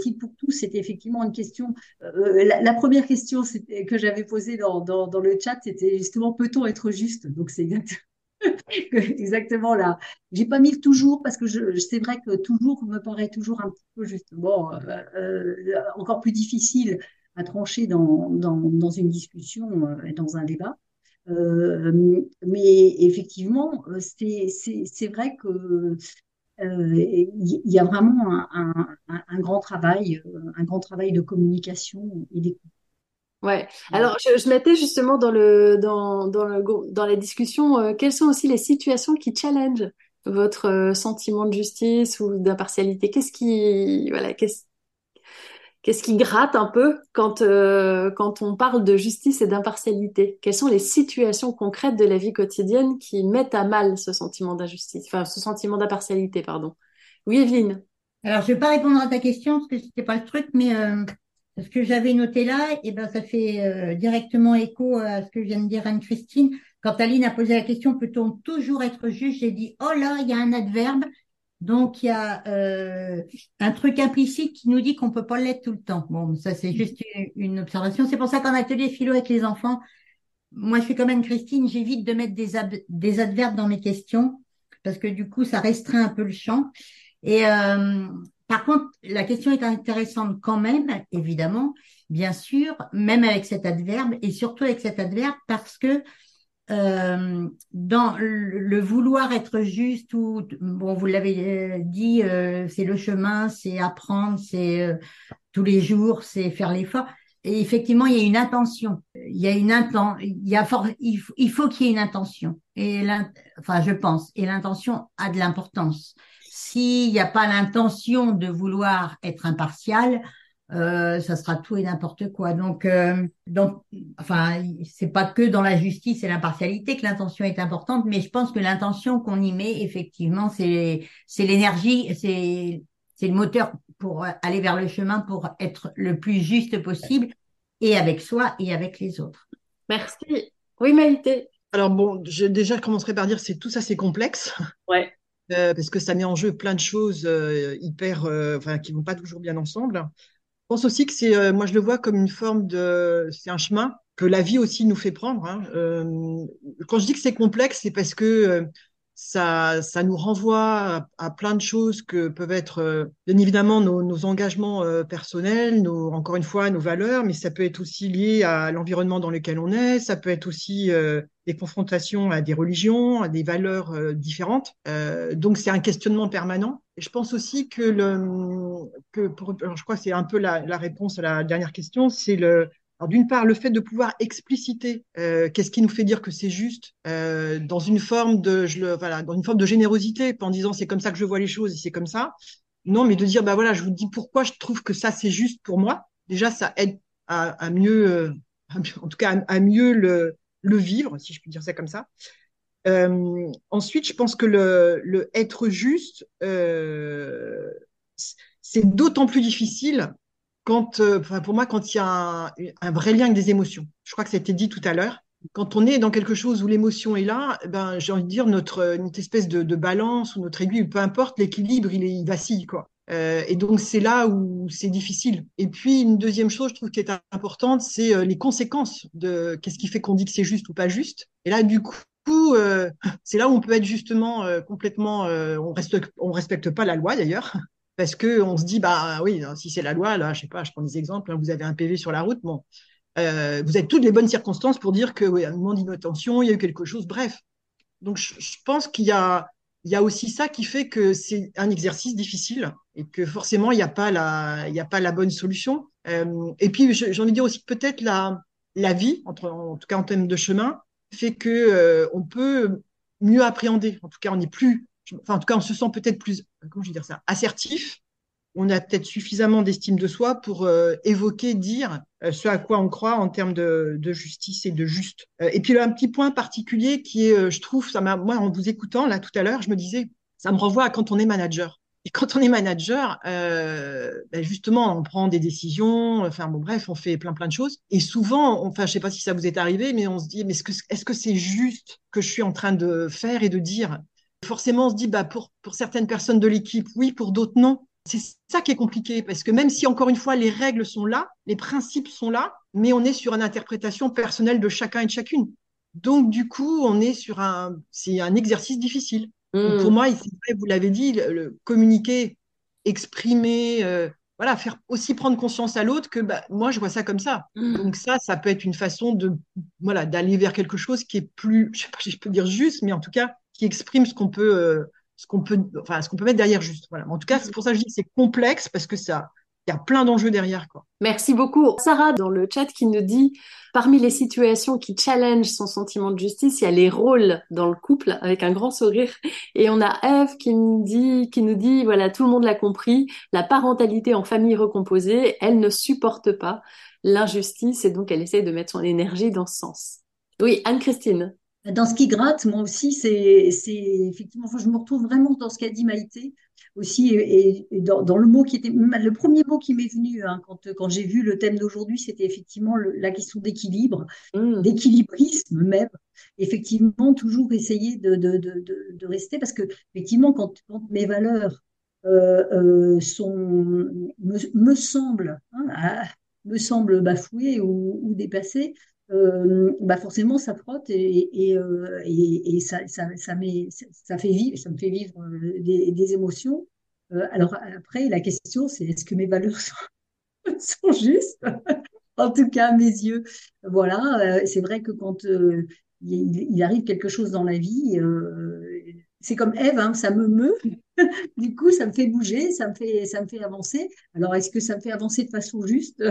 titres pour tous, c'était effectivement une question. La, première question que j'avais posée dans, dans, dans, le chat, c'était justement peut-on être juste? Donc c'est exactement Exactement là. J'ai pas mis toujours parce que je, c'est vrai que toujours me paraît toujours un petit peu justement euh, euh, encore plus difficile à trancher dans, dans, une discussion euh, et dans un débat. Mais effectivement, c'est, c'est, c'est vrai que il y a vraiment un, un, un, grand travail, un grand travail de communication et d'écoute. Ouais. Alors, je, je, mettais justement dans le dans dans le dans la discussion euh, quelles sont aussi les situations qui challenge votre euh, sentiment de justice ou d'impartialité? Qu'est-ce qui voilà qu'est-ce qu'est-ce qui gratte un peu quand euh, quand on parle de justice et d'impartialité? Quelles sont les situations concrètes de la vie quotidienne qui mettent à mal ce sentiment d'injustice, enfin ce sentiment d'impartialité, pardon? Oui, Evelyne. Alors, je vais pas répondre à ta question parce que c'était pas le truc, mais ce que j'avais noté là, et eh ben ça fait euh, directement écho à ce que vient de dire Anne-Christine. Quand Aline a posé la question, peut-on toujours être juge J'ai dit, oh là, il y a un adverbe. Donc, il y a euh, un truc implicite qui nous dit qu'on peut pas l'être tout le temps. Bon, ça, c'est juste une, observation. C'est pour ça qu'en atelier philo avec les enfants, moi, je suis comme Anne-Christine, j'évite de mettre des, adverbes dans mes questions parce que du coup, ça restreint un peu le champ. Et euh, par contre, la question est intéressante quand même, évidemment, bien sûr, même avec cet adverbe et surtout avec cet adverbe parce que euh, dans le, vouloir être juste ou vous l'avez euh, dit, euh, c'est le chemin, c'est apprendre, c'est tous les jours, c'est faire l'effort. Et effectivement, il y a une intention. Il, faut qu'il y ait une intention. Et enfin, je pense. Et l'intention a de l'importance s'il n'y a pas l'intention de vouloir être impartial, euh, ça sera tout et n'importe quoi. Donc, euh, donc, enfin, c'est pas que dans la justice et l'impartialité que l'intention est importante, mais je pense que l'intention qu'on y met, effectivement, c'est c'est l'énergie, c'est c'est le moteur pour aller vers le chemin pour être le plus juste possible et avec soi et avec les autres. Merci. Oui, Maïté. Alors bon, je déjà je commencerai par dire c'est tout ça c'est complexe. Ouais. Euh, parce que ça met en jeu plein de choses euh, hyper, euh, enfin, qui vont pas toujours bien ensemble. Je pense aussi que c'est, moi je le vois comme une forme de, c'est un chemin que la vie aussi nous fait prendre. Hein. Quand je dis que c'est complexe, c'est parce que ça, ça nous renvoie à, plein de choses que peuvent être, euh, bien évidemment, nos, nos engagements euh, personnels, nos, encore une fois, nos valeurs, mais ça peut être aussi lié à l'environnement dans lequel on est, ça peut être aussi euh, des confrontations à des religions, à des valeurs euh, différentes. Euh, donc c'est un questionnement permanent. Et je pense aussi que le, que pour, je crois que c'est un peu la, la réponse à la dernière question, c'est le, alors d'une part, le fait de pouvoir expliciter euh, qu'est-ce qui nous fait dire que c'est juste euh, dans une forme de, je le, voilà, dans une forme de générosité, en disant c'est comme ça que je vois les choses et c'est comme ça. Non, mais de dire bah voilà, je vous dis pourquoi je trouve que ça c'est juste pour moi. Déjà, ça aide à, à mieux, euh, en tout cas à mieux le, le vivre, si je puis dire ça comme ça. Euh, ensuite, je pense que le, le être juste, euh, c'est d'autant plus difficile euh, pour moi, quand il y a un, vrai lien avec des émotions. Je crois que ça a été dit tout à l'heure. Quand on est dans quelque chose où l'émotion est là, eh ben, j'ai envie de dire notre, notre espèce de, balance ou notre aiguille, peu importe, l'équilibre, il, vacille, quoi. Euh, et donc, c'est là où c'est difficile. Et puis, une deuxième chose, je trouve, qui est importante, c'est euh, les conséquences de qu'est-ce qui fait qu'on dit que c'est juste ou pas juste. Et là, du coup, euh, c'est là où on peut être justement euh, complètement, euh, on respecte, on respecte pas la loi d'ailleurs, parce que on se dit bah oui, si c'est la loi, là, je sais pas, je prends des exemples. hein, vous avez un PV sur la route, bon, euh, vous avez toutes les bonnes circonstances pour dire que oui, un moment d'inattention, il y a eu quelque chose. Bref, donc je, pense qu'il y a, il y a aussi ça qui fait que c'est un exercice difficile et que forcément il n'y a pas la, il y a pas la bonne solution. Euh, et puis j'ai envie de dire aussi peut-être la, la vie, en tout cas en termes de chemin, fait que euh, on peut mieux appréhender. En tout cas, on est plus, enfin en tout cas, on se sent peut-être plus, comment je vais dire ça, assertif. On a peut-être suffisamment d'estime de soi pour euh, évoquer, dire euh, ce à quoi on croit en termes de, justice et de juste. Euh, et puis là, un petit point particulier qui est, euh, je trouve, ça moi, en vous écoutant là tout à l'heure, je me disais, ça me renvoie à quand on est manager. Et quand on est manager, euh, ben justement, on prend des décisions, enfin bon, bref, on fait plein plein de choses. Et souvent, on- enfin, je sais pas si ça vous est arrivé, mais on se dit, mais est-ce que c'est juste que je suis en train de faire et de dire? Forcément, on se dit, bah pour pour certaines personnes de l'équipe, oui, pour d'autres, non. C'est ça qui est compliqué, parce que même si, encore une fois, les règles sont là, les principes sont là, mais on est sur une interprétation personnelle de chacun et de chacune. Donc, du coup, on est sur un, c'est un exercice difficile. Donc, Hmm. pour moi, c'est vrai, vous l'avez dit, le, le communiquer, exprimer, euh, voilà, faire aussi prendre conscience à l'autre que bah, moi, je vois ça comme ça. Hmm. Donc, ça, ça peut être une façon de, voilà, d'aller vers quelque chose qui est plus, je sais pas si je peux dire juste, mais en tout cas, qui exprime ce qu'on peut, euh, ce qu'on peut, enfin, ce qu'on peut mettre derrière juste. Voilà. En tout cas, c'est pour ça que je dis que c'est complexe parce que ça, il y a plein d'enjeux derrière, quoi. Merci beaucoup. Sarah, dans le chat, qui nous dit, parmi les situations qui challenge son sentiment de justice, il y a les rôles dans le couple, avec un grand sourire. Et on a Eve qui nous dit, qui nous dit, voilà, tout le monde l'a compris, la parentalité en famille recomposée, elle ne supporte pas l'injustice et donc elle essaie de mettre son énergie dans ce sens. Oui, Anne-Christine. Dans ce qui gratte, moi aussi, c'est, c'est effectivement, enfin, je me retrouve vraiment dans ce qu'a dit Maïté aussi, et, et dans, dans le mot qui était, le premier mot qui m'est venu hein, quand, quand j'ai vu le thème d'aujourd'hui, c'était effectivement le- la question d'équilibre, Hmm. d'équilibrisme même. Effectivement, toujours essayer de, de, de, de, de rester, parce que effectivement, quand, quand mes valeurs euh, euh, sont, me, me semblent, hein, à- me semblent bafouées ou, ou dépassées, euh, bah forcément ça frotte et, et, euh, et, et ça, ça, ça, met, ça, fait vivre, ça me fait vivre euh, des, émotions. Euh, alors après, la question c'est est-ce que mes valeurs sont, justes? En tout cas, à mes yeux. Voilà, euh, c'est vrai que quand euh, il, arrive quelque chose dans la vie, euh, c'est comme Ève, hein, ça me meut. Du coup, ça me fait bouger, ça me fait, ça me fait avancer. Alors, est-ce que ça me fait avancer de façon juste?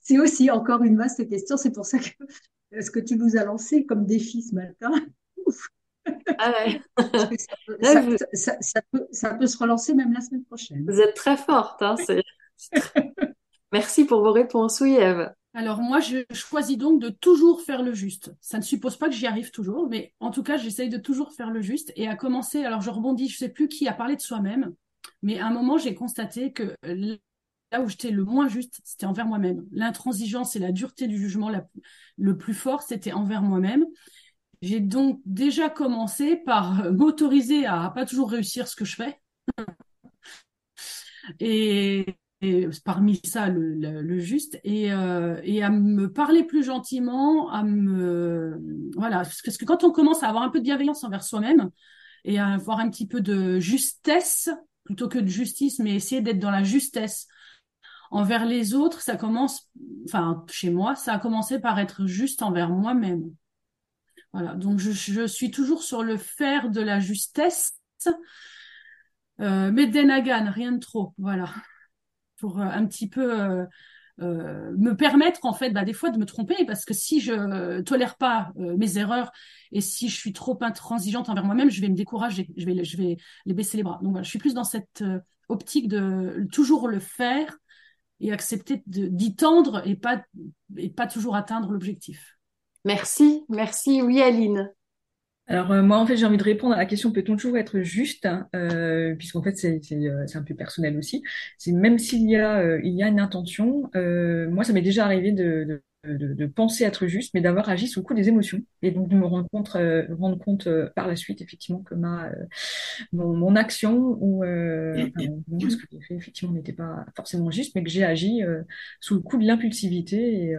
C'est aussi encore une vaste question. C'est pour ça que ce que tu nous as lancé comme défi ce matin, Ah ouais. ça peut, Là, ça, vous, ça- ça peut, ça peut se relancer même la semaine prochaine. vous êtes très forte, hein, Merci pour vos réponses. Oui, Eve. Alors moi, je choisis donc de toujours faire le juste. Ça ne suppose pas que j'y arrive toujours, mais en tout cas, j'essaye de toujours faire le juste. Et à commencer, alors je rebondis, je sais plus qui a parlé de soi-même, mais à un moment, j'ai constaté que là où j'étais le moins juste, c'était envers moi-même. L'intransigeance et la dureté du jugement le plus fort, c'était envers moi-même. J'ai donc déjà commencé par m'autoriser à pas toujours réussir ce que je fais. et, parmi ça le, le, juste et, euh, et, à me parler plus gentiment à me voilà parce que quand on commence à avoir un peu de bienveillance envers soi-même et à avoir un petit peu de justesse plutôt que de justice mais essayer d'être dans la justesse envers les autres ça commence enfin chez moi ça a commencé par être juste envers moi-même. Voilà. Donc je, je suis toujours sur le faire de la justesse. Euh, mais Denagan, rien de trop, voilà. Pour euh, un petit peu euh, euh, me permettre en fait bah, des fois de me tromper parce que si je tolère pas mes erreurs et si je suis trop intransigeante envers moi-même, je vais me décourager, je vais, je vais les baisser les bras. Donc voilà, je suis plus dans cette optique de toujours le faire et accepter d'y tendre et pas, et pas toujours atteindre l'objectif. Merci, merci. Oui, Aline. Alors euh, moi en fait j'ai envie de répondre à la question peut-on toujours être juste euh, puisqu'en fait c'est c'est euh, c'est un peu personnel aussi c'est même s'il y a euh, il y a une intention moi ça m'est déjà arrivé de, de, de, penser être juste mais d'avoir agi sous le coup des émotions et donc de me rendre compte rendre compte par la suite effectivement que ma mon, mon action ou enfin, ce que j'ai fait effectivement n'était pas forcément juste mais que j'ai agi sous le coup de l'impulsivité et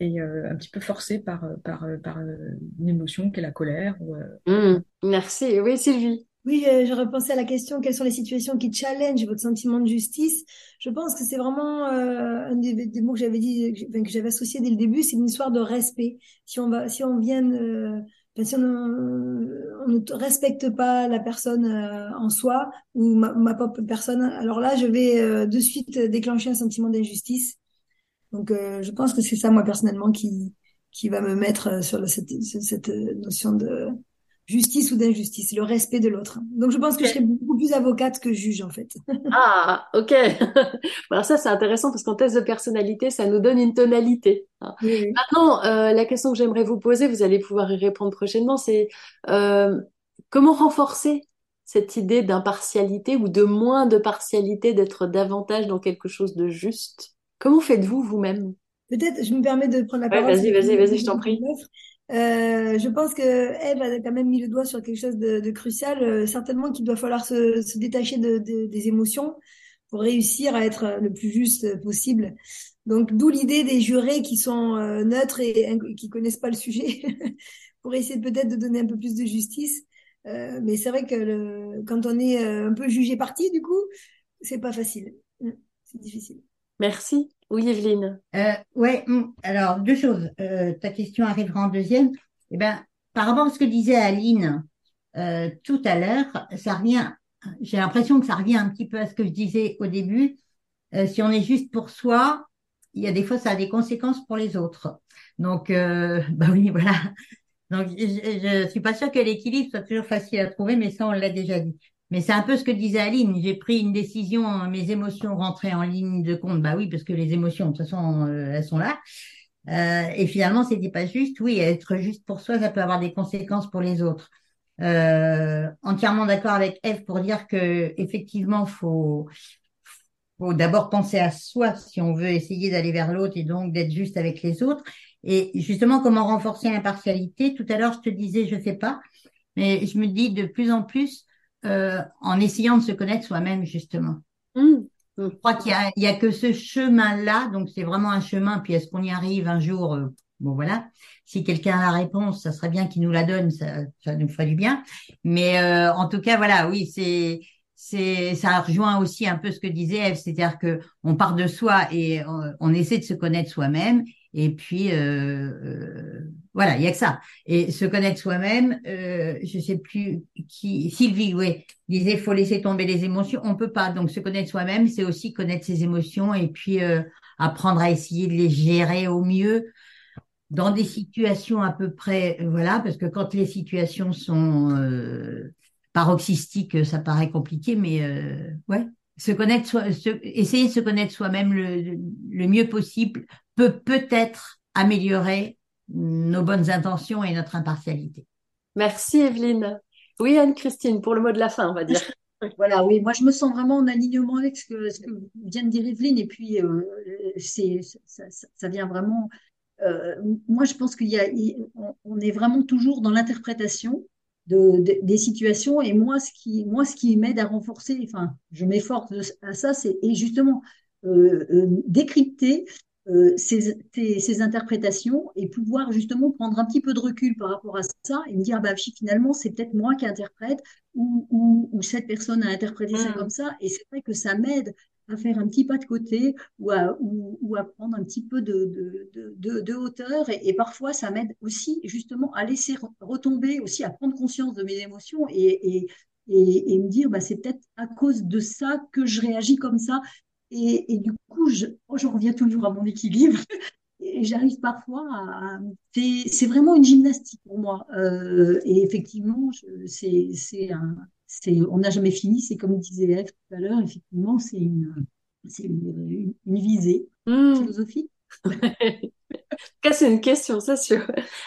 et euh, un petit peu forcé par, euh, par, euh, par une émotion qu'est la colère. Mmh, merci. Oui, Sylvie. Oui, je repensais à la question quelles sont les situations qui challengent votre sentiment de justice? Je pense que c'est vraiment euh, un des, des, mots que j'avais dit, que, que j'avais associé dès le début, c'est une histoire de respect. Si on va, si on vient, euh, si on, on, ne respecte pas la personne euh, en soi ou ma, ma, propre personne, alors là, je vais de suite déclencher un sentiment d'injustice donc, euh, je pense que c'est ça, moi, personnellement, qui, qui va me mettre euh, sur cette, cette notion de justice ou d'injustice, le respect de l'autre. Donc, je pense que je serais beaucoup plus avocate que juge, en fait. ah, ok. Alors ça, c'est intéressant parce qu'en test de personnalité, ça nous donne une tonalité. Hein. Maintenant, euh, la question que j'aimerais vous poser, vous allez pouvoir y répondre prochainement, c'est euh, comment renforcer cette idée d'impartialité ou de moins de partialité, d'être davantage dans quelque chose de juste? Comment faites-vous vous-même? Peut-être, je me permets de prendre la parole. vas-y, vas-y, vas-y, je t'en prie. Euh, je pense que Eve a quand même mis le doigt sur quelque chose de, de crucial. Euh, certainement qu'il doit falloir se, se détacher de, de, des émotions pour réussir à être le plus juste possible. Donc, d'où l'idée des jurés qui sont euh, neutres et, et, qui connaissent pas le sujet, pour essayer peut-être de donner un peu plus de justice. Euh, mais c'est vrai que le, quand on est un peu jugé parti, du coup, c'est pas facile. C'est difficile. Merci. Oui, Evelyne. Euh, ouais, hmm, alors deux choses. Euh, ta question arrivera en deuxième. Eh ben, par rapport à ce que disait Aline euh, tout à l'heure, ça revient. J'ai l'impression que ça revient un petit peu à ce que je disais au début. Euh, si on est juste pour soi, il y a des fois ça a des conséquences pour les autres. Donc, euh, bah oui, voilà. Donc, je, je suis pas sûre que l'équilibre soit toujours facile à trouver, mais ça on l'a déjà dit. Mais c'est un peu ce que disait Aline. J'ai pris une décision, mes émotions rentraient en ligne de compte. Bah oui, parce que les émotions, de toute façon, euh, elles sont là. Euh, et finalement, c'était pas juste. Oui, être juste pour soi, ça peut avoir des conséquences pour les autres. Euh, entièrement d'accord avec Eve pour dire que effectivement, faut faut d'abord penser à soi si on veut essayer d'aller vers l'autre et donc d'être juste avec les autres. Et justement, comment renforcer l'impartialité? Tout à l'heure, je te disais, je sais pas, mais je me dis de plus en plus, euh, en essayant de se connaître soi-même justement. Mmh. Je crois qu'il y a, il y a que ce chemin-là, donc c'est vraiment un chemin. Puis est-ce qu'on y arrive un jour euh, Bon voilà. Si quelqu'un a la réponse, ça serait bien qu'il nous la donne, ça, ça nous ferait du bien. Mais euh, en tout cas, voilà, oui, c'est c'est ça rejoint aussi un peu ce que disait Eve, c'est-à-dire que on part de soi et on, on essaie de se connaître soi-même. Et puis euh, euh, voilà, il y a que ça. Et se connaître soi-même, euh, je sais plus qui, Sylvie, oui, disait faut laisser tomber les émotions. On peut pas. Donc se connaître soi-même, c'est aussi connaître ses émotions et puis euh, apprendre à essayer de les gérer au mieux dans des situations à peu près, voilà, parce que quand les situations sont paroxystiques, ça paraît compliqué, mais ouais, se connaître, soi, essayer de se connaître soi-même le, le mieux possible peut peut-être améliorer nos bonnes intentions et notre impartialité. Merci Evelyne. Oui, Anne-Christine, pour le mot de la fin, on va dire. Voilà, oui, moi je me sens vraiment en alignement avec ce que, ce que vient de dire Evelyne, et puis euh, c'est, ça, ça, vient vraiment. Euh, moi, je pense qu'il y a, on est vraiment toujours dans l'interprétation de, des situations, et moi, ce qui, moi, ce qui m'aide à renforcer, enfin, je m'efforce à ça, c'est et justement euh, euh décrypter euh, ces, ces, interprétations et pouvoir justement prendre un petit peu de recul par rapport à ça et me dire bah finalement c'est peut-être moi qui interprète ou, ou, ou, cette personne a interprété ça mm. comme ça. Et c'est vrai que ça m'aide à faire un petit pas de côté ou à, ou, ou à prendre un petit peu de, de, de, de hauteur. Et, et, parfois ça m'aide aussi justement à laisser retomber aussi à prendre conscience de mes émotions et, et, me dire bah c'est peut-être à cause de ça que je réagis comme ça et, et du coup, je, oh, je, reviens toujours à mon équilibre. Et j'arrive parfois à. C'est vraiment une gymnastique pour moi. Euh, et effectivement, c'est un. On n'a jamais fini, c'est comme disait Eve tout à l'heure, effectivement, c'est une, une, une, visée mmh. philosophique. c'est une question, c'est sûr.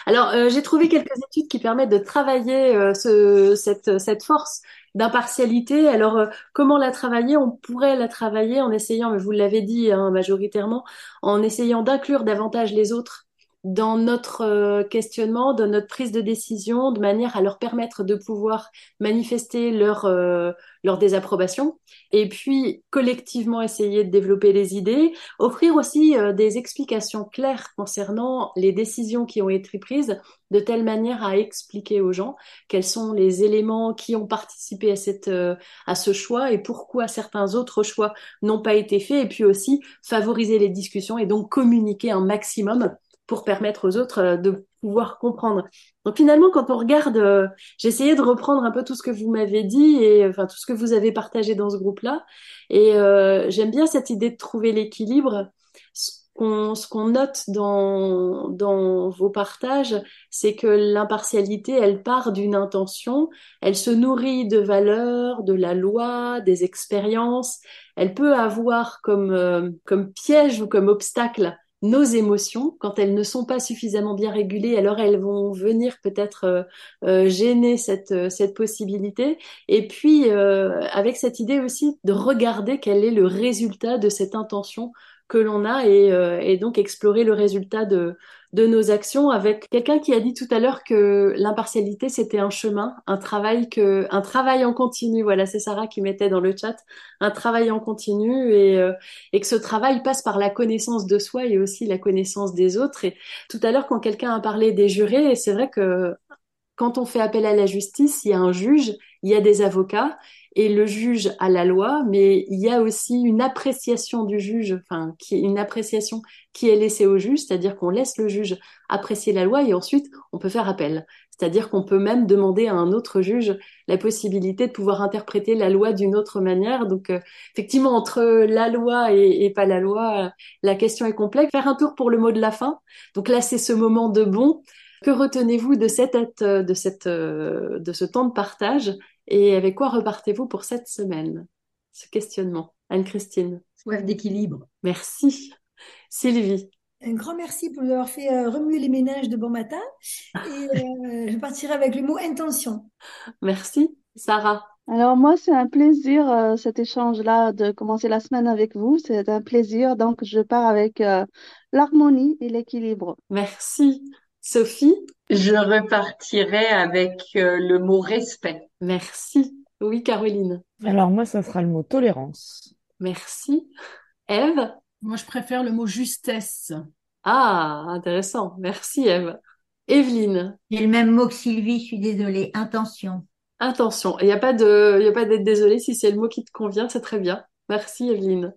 Alors, euh, j'ai trouvé quelques études qui permettent de travailler euh, ce, cette, cette force d'impartialité. Alors, euh, comment la travailler? On pourrait la travailler en essayant, mais vous l'avez dit hein, majoritairement, en essayant d'inclure davantage les autres dans notre euh, questionnement, dans notre prise de décision, de manière à leur permettre de pouvoir manifester leur, euh, leur désapprobation, et puis collectivement essayer de développer des idées, offrir aussi euh, des explications claires concernant les décisions qui ont été prises, de telle manière à expliquer aux gens quels sont les éléments qui ont participé à, cette, à ce choix et pourquoi certains autres choix n'ont pas été faits, et puis aussi favoriser les discussions et donc communiquer un maximum pour permettre aux autres euh, de pouvoir comprendre. Donc finalement, quand on regarde, euh, j'ai essayé de reprendre un peu tout ce que vous m'avez dit et enfin tout ce que vous avez partagé dans ce groupe-là. Et euh, j'aime bien cette idée de trouver l'équilibre. Ce qu'on note dans vos partages, c'est que l'impartialité, elle part d'une intention, elle se nourrit de valeurs, de la loi, des expériences. Elle peut avoir comme piège ou comme obstacle nos émotions, quand elles ne sont pas suffisamment bien régulées, alors elles vont venir peut-être euh, euh, gêner cette, euh, cette possibilité. Et puis, avec cette idée aussi de regarder quel est le résultat de cette intention que l'on a et, et, donc explorer le résultat de, de nos actions avec quelqu'un qui a dit tout à l'heure que l'impartialité c'était un chemin, un travail que un travail en continu. Voilà, c'est Sarah qui mettait dans le chat un travail en continu et euh, et que ce travail passe par la connaissance de soi et aussi la connaissance des autres. Et tout à l'heure quand quelqu'un a parlé des jurés, c'est vrai que quand on fait appel à la justice, il y a un juge, il y a des avocats et le juge a la loi, mais il y a aussi une appréciation du juge, enfin, qui une appréciation qui est laissée au juge, c'est-à-dire qu'on laisse le juge apprécier la loi et ensuite on peut faire appel. C'est-à-dire qu'on peut même demander à un autre juge la possibilité de pouvoir interpréter la loi d'une autre manière. Donc, euh, effectivement, entre la loi et, pas la loi, la question est complexe. Faire un tour pour le mot de la fin. Donc là, c'est ce moment de bon. Que retenez-vous de cette, de cette, de ce temps de partage et avec quoi repartez-vous pour cette semaine? Ce questionnement. Anne-Christine. Soif d'équilibre. Merci. Sylvie. Un grand merci pour nous avoir fait euh, remuer les ménages de bon matin. Et euh, je partirai avec le mot intention. Merci. Sarah. Alors moi, c'est un plaisir euh, cet échange-là de commencer la semaine avec vous. C'est un plaisir. Donc, je pars avec l'harmonie et l'équilibre. Merci. Sophie? Je repartirai avec le mot respect. Merci. Oui, Caroline. Alors moi, ça sera le mot tolérance. Merci. Eve Moi, je préfère le mot justesse. Ah, intéressant. Merci, Eve. Evelyne? J'ai le même mot que Sylvie, je suis désolée. Intention. Intention. Il n'y a pas de, il y a pas d'être désolée. Si c'est le mot qui te convient, c'est très bien. Merci, Evelyne.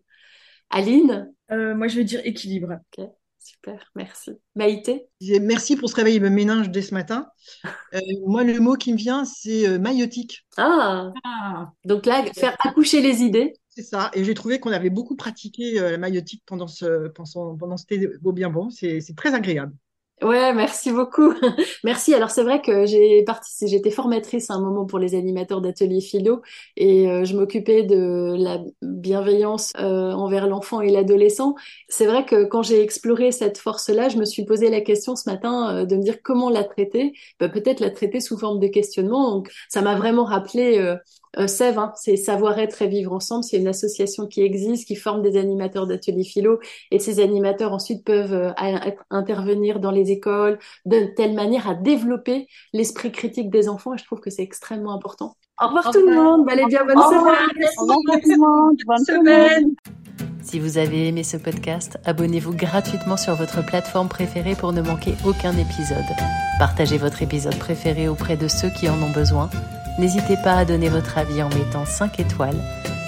Aline? Euh, Moi, je vais dire équilibre. Ok. Super, merci. Maïté? Merci pour ce réveil me ménage dès ce matin. Euh, moi, le mot qui me vient, c'est euh, maïotique. Ah. ah. Donc là, faire accoucher les idées. C'est ça. Et j'ai trouvé qu'on avait beaucoup pratiqué euh, la maïotique pendant ce, pendant, pendant ce thé beau bien bon. C'est très agréable. Ouais, merci beaucoup. Merci. Alors c'est vrai que j'ai participé, j'étais formatrice à un moment pour les animateurs d'ateliers philo et euh, je m'occupais de la bienveillance euh, envers l'enfant et l'adolescent. C'est vrai que quand j'ai exploré cette force-là, je me suis posé la question ce matin euh, de me dire comment la traiter. Bah, peut-être la traiter sous forme de questionnement. Donc ça m'a vraiment rappelé euh, Sève, hein, c'est Savoir-être et vivre ensemble. C'est une association qui existe, qui forme des animateurs d'ateliers philo. Et ces animateurs ensuite peuvent euh, intervenir dans les écoles de telle manière à développer l'esprit critique des enfants. Et je trouve que c'est extrêmement important. Au revoir tout le monde. Allez bien, bonne semaine. Au revoir tout le monde. Bonne semaine. Si vous avez aimé ce podcast, abonnez-vous gratuitement sur votre plateforme préférée pour ne manquer aucun épisode. Partagez votre épisode préféré auprès de ceux qui en ont besoin N'hésitez pas à donner votre avis en mettant 5 étoiles.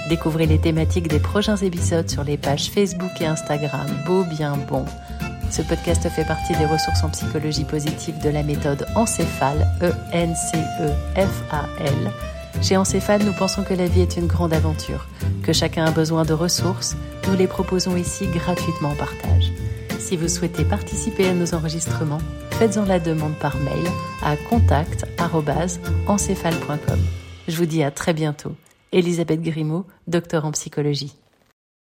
Découvrez les thématiques des prochains épisodes sur les pages Facebook et Instagram Beau Bien Bon. Ce podcast fait partie des ressources en psychologie positive de la méthode Encéphale, E-N-C-E-F-A-L. Chez Encéphale, nous pensons que la vie est une grande aventure, que chacun a besoin de ressources. Nous les proposons ici gratuitement en partage. Si vous souhaitez participer à nos enregistrements, faites-en la demande par mail à contact.encéphale.com. Je vous dis à très bientôt. Elisabeth Grimaud, docteur en psychologie.